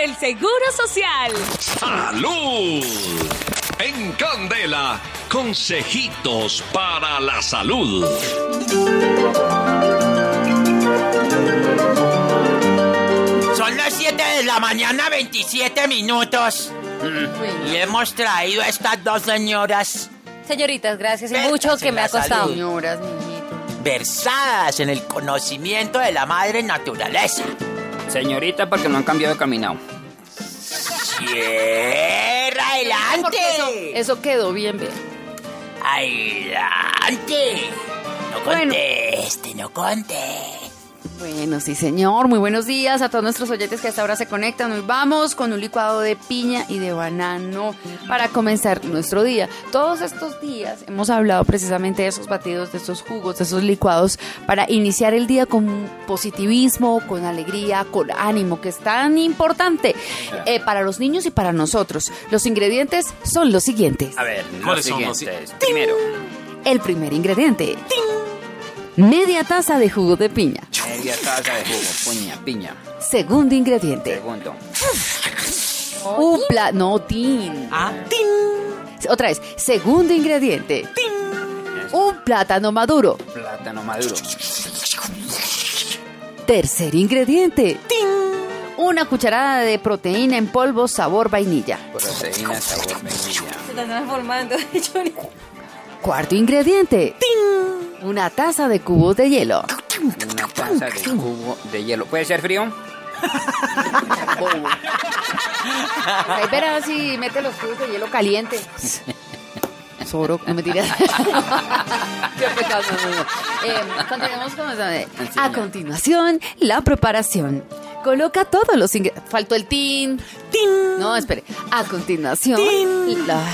por el Seguro Social. ¡Salud! En Candela, consejitos para la salud. Son las 7 de la mañana, 27 minutos. Y hemos traído a estas dos señoras Señoritas, gracias y mucho que me ha costado. salud. Señoras, niñitos. versadas en el conocimiento de la madre naturaleza. Señorita, porque no han cambiado de caminado. ¡Tierra adelante! Eso quedó bien, bien. ¡Adelante! No Bueno. conteste, no conteste. Bueno, sí, señor. Muy buenos días a todos nuestros oyentes que hasta ahora se conectan. Hoy vamos con un licuado de piña y de banano para comenzar nuestro día. Todos estos días hemos hablado precisamente de esos batidos, de esos jugos, de esos licuados para iniciar el día con positivismo, con alegría, con ánimo, que es tan importante eh, para los niños y para nosotros. Los ingredientes son los siguientes. A ver, los ¿Cuáles son los siguientes. Primero, El primer ingrediente. Media taza de jugo de piña. Media taza de jugo, puña, piña. Segundo ingrediente. Segundo, Un plato. No, tin. Ah, Otra vez. Segundo ingrediente. Un plátano maduro. plátano maduro. Tercer ingrediente. Una cucharada de proteína en polvo sabor vainilla. Proteína sabor vainilla. Se están transformando. Cuarto ingrediente. Una taza de cubos de hielo. Taza de jugo de hielo. ¿Puede ser frío? Ahí verás si mete los cubos de hielo caliente. Soro, no me tiras. Qué pecado. no, no. Eh, continuemos con eso. A continuación, la preparación. Coloca todos los ingredientes. Faltó el tin. No, espere. A continuación. la-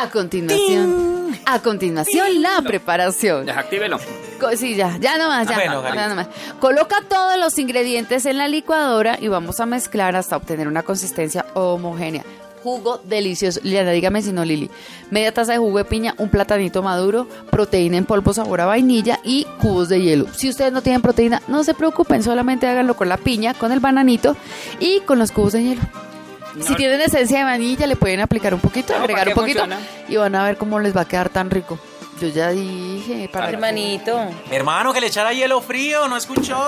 a continuación. A continuación, la preparación. Desactívelo. Co- Sí, ya, ya nomás, ya. bueno, Gary. ya nomás. Coloca todos los ingredientes en la licuadora y vamos a mezclar hasta obtener una consistencia homogénea. Jugo delicioso. Liliana, dígame si no, Lili. Media taza de jugo de piña, un platanito maduro, proteína en polvo sabor a vainilla y cubos de hielo. Si ustedes no tienen proteína, no se preocupen, solamente háganlo con la piña, con el bananito y con los cubos de hielo. Si tienen esencia de vainilla, le pueden aplicar un poquito, No, agregar ¿para un poquito funciona? y van a ver cómo les va a quedar tan rico. Yo ya dije, para Hermanito. Hermano, que le echara hielo frío, ¿no escuchó?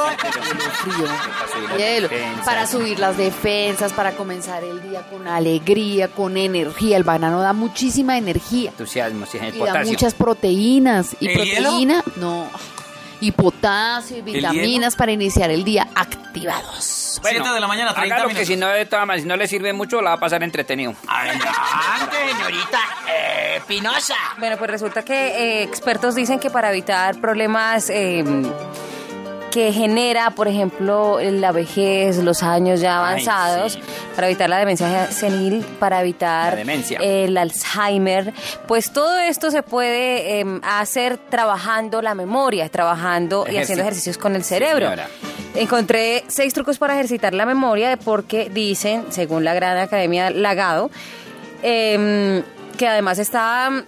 frío. Para subir las Hielo, defensas. para subir las defensas, para comenzar el día con alegría, con energía. El banano da muchísima energía Entusiasmo, sí, el y da muchas proteínas. Y ¿El proteína, no. Y potasio y ¿El vitaminas para iniciar el día activados. Siete de la mañana, 30 hágalo minutos. que si no, si le sirve mucho, la va a pasar entretenido. adelante, señorita eh, Pinoza. Bueno, pues resulta que eh, expertos dicen que para evitar problemas eh, que genera, por ejemplo, la vejez, los años ya Ay, avanzados, sí. para evitar la demencia senil, para evitar La demencia. el Alzheimer, pues todo esto se puede eh, hacer trabajando la memoria, trabajando y haciendo Ejerci- ejercicios con el Sí, cerebro. señora. Encontré seis trucos para ejercitar la memoria porque dicen, según la Gran Academia Lagado, em, que además está mm,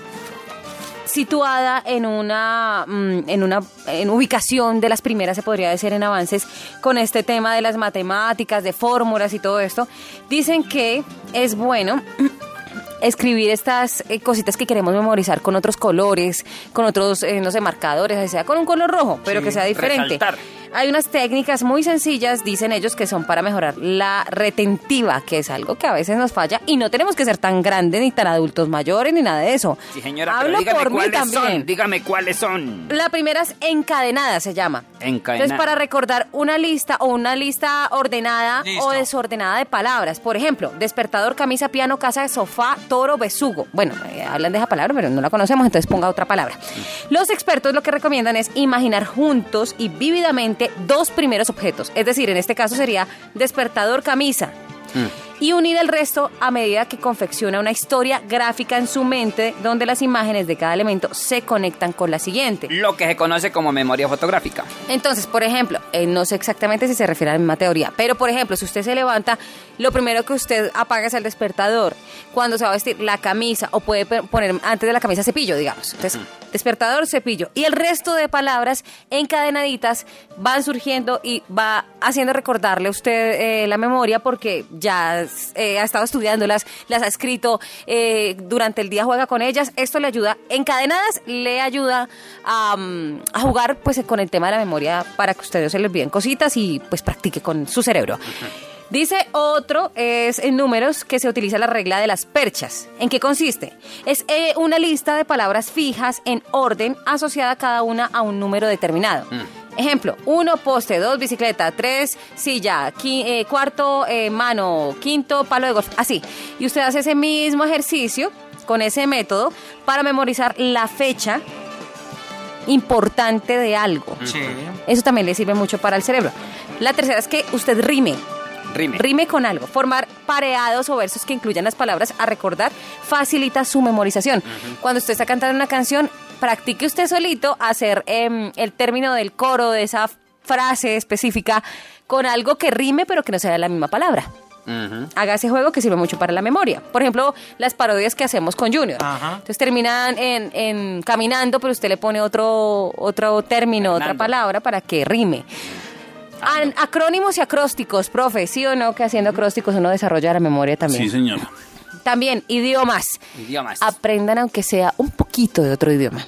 situada en una mm, en una en ubicación de las primeras se podría decir en avances con este tema de las matemáticas, de fórmulas y todo esto. Dicen que es bueno escribir estas eh, cositas que queremos memorizar con otros colores, con otros, eh, no sé, marcadores, sea con un color rojo, pero Sí, que sea diferente. resaltar. Hay unas técnicas muy sencillas, dicen ellos, que son para mejorar la retentiva, que es algo que a veces nos falla y no tenemos que ser tan grandes ni tan adultos mayores ni nada de eso. Sí, señora, Hablo pero dígame por mí cuáles también. son. Dígame cuáles son. La primera es encadenada, se llama. Encadenada. Entonces, para recordar una lista o una lista ordenada Listo. o desordenada de palabras. Por ejemplo, despertador, camisa, piano, casa, sofá, toro, besugo. Bueno, eh, hablan de esa palabra, pero no la conocemos, entonces ponga otra palabra. Los expertos lo que recomiendan es imaginar juntos y vívidamente dos primeros objetos. Es decir, en este caso sería despertador, camisa. Y unir el resto a medida que confecciona una historia gráfica en su mente donde las imágenes de cada elemento se conectan con la siguiente. Lo que se conoce como memoria fotográfica. Entonces, por ejemplo, eh, no sé exactamente si se refiere a la misma teoría, pero por ejemplo, si usted se levanta, lo primero que usted apaga es el despertador. Cuando se va a vestir la camisa, o puede poner antes de la camisa cepillo, digamos. Entonces, despertador, cepillo. Y el resto de palabras encadenaditas van surgiendo y va haciendo recordarle a usted eh, la memoria porque ya eh, ha estado estudiándolas, las ha escrito, eh, durante el día juega con ellas. Esto le ayuda, encadenadas, le ayuda a, mm, a jugar pues con el tema de la memoria para que usted no se le olviden cositas y pues practique con su cerebro. Dice otro, es en números que se utiliza la regla de las perchas. ¿En qué consiste? Es eh, una lista de palabras fijas en orden asociada cada una a un número determinado. Ejemplo, uno, poste, dos, bicicleta, tres, silla, qui- eh, cuarto, eh, mano, quinto, palo de golf, así. Y usted hace ese mismo ejercicio con ese método para memorizar la fecha importante de algo. Sí. Eso también le sirve mucho para el cerebro. La tercera es que usted rime. Rime. Rime con algo. Formar pareados o versos que incluyan las palabras a recordar facilita su memorización. Cuando usted está cantando una canción, practique usted solito hacer em, el término del coro de esa frase específica con algo que rime pero que no sea la misma palabra. Ujú. Haga ese juego que sirve mucho para la memoria. Por ejemplo, las parodias que hacemos con Junior. Ajá. Entonces terminan en, en caminando, pero usted le pone otro, otro término, otra palabra para que rime. An- acrónimos y acrósticos, profe, ¿sí o no? Que haciendo acrósticos uno desarrolla la memoria también. Sí, señora. También, idiomas. Idiomas. Aprendan aunque sea un poquito de otro idioma.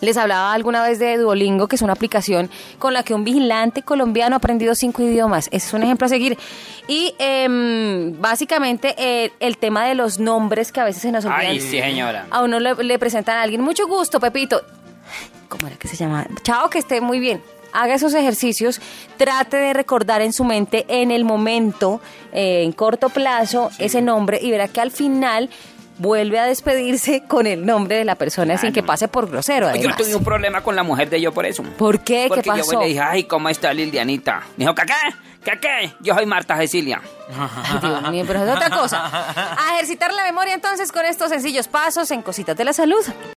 Les hablaba alguna vez de Duolingo, que es una aplicación con la que un vigilante colombiano ha aprendido cinco idiomas. Ese es un ejemplo a seguir. Y em, básicamente eh, el tema de los nombres que a veces se nos olvidan. Ay, sí, señora. A uno le, le presentan a alguien, mucho gusto, Pepito. ¿Cómo era que se llama? Chao, que esté muy bien. Haga esos ejercicios, trate de recordar en su mente en el momento, eh, en corto plazo, ese nombre y verá que al final vuelve a despedirse con el nombre de la persona sin que pase por grosero. Yo tuve un problema con la mujer de yo por eso. ¿Por qué? Porque ¿Qué yo pasó? le dije, ay, ¿cómo está Lilianita? Me dijo, ¿qué qué? ¿Qué qué? Yo soy Marta Cecilia. Ay, Dios mío, pero es otra cosa. A ejercitar la memoria entonces con estos sencillos pasos en Cositas de la Salud.